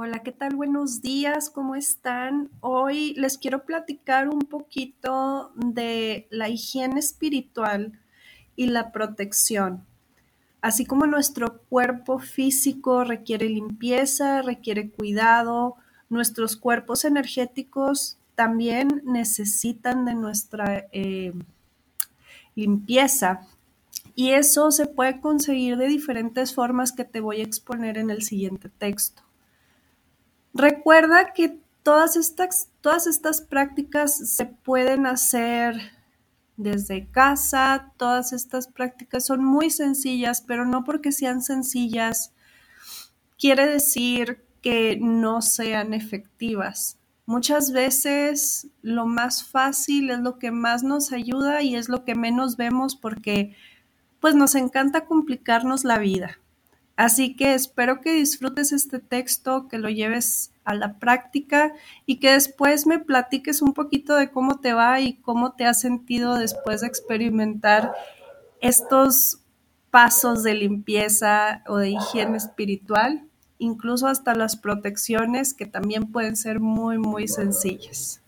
Hola, ¿qué tal? Buenos días, ¿cómo están? Hoy les quiero platicar un poquito de la higiene espiritual y la protección. Así como nuestro cuerpo físico requiere limpieza, requiere cuidado, nuestros cuerpos energéticos también necesitan de nuestra eh, limpieza. Y eso se puede conseguir de diferentes formas que te voy a exponer en el siguiente texto. Recuerda que todas estas, todas estas prácticas se pueden hacer desde casa, todas estas prácticas son muy sencillas, pero no porque sean sencillas quiere decir que no sean efectivas. Muchas veces lo más fácil es lo que más nos ayuda y es lo que menos vemos porque pues nos encanta complicarnos la vida. Así que espero que disfrutes este texto, que lo lleves a la práctica y que después me platiques un poquito de cómo te va y cómo te has sentido después de experimentar estos pasos de limpieza o de higiene espiritual, incluso hasta las protecciones que también pueden ser muy, muy sencillas.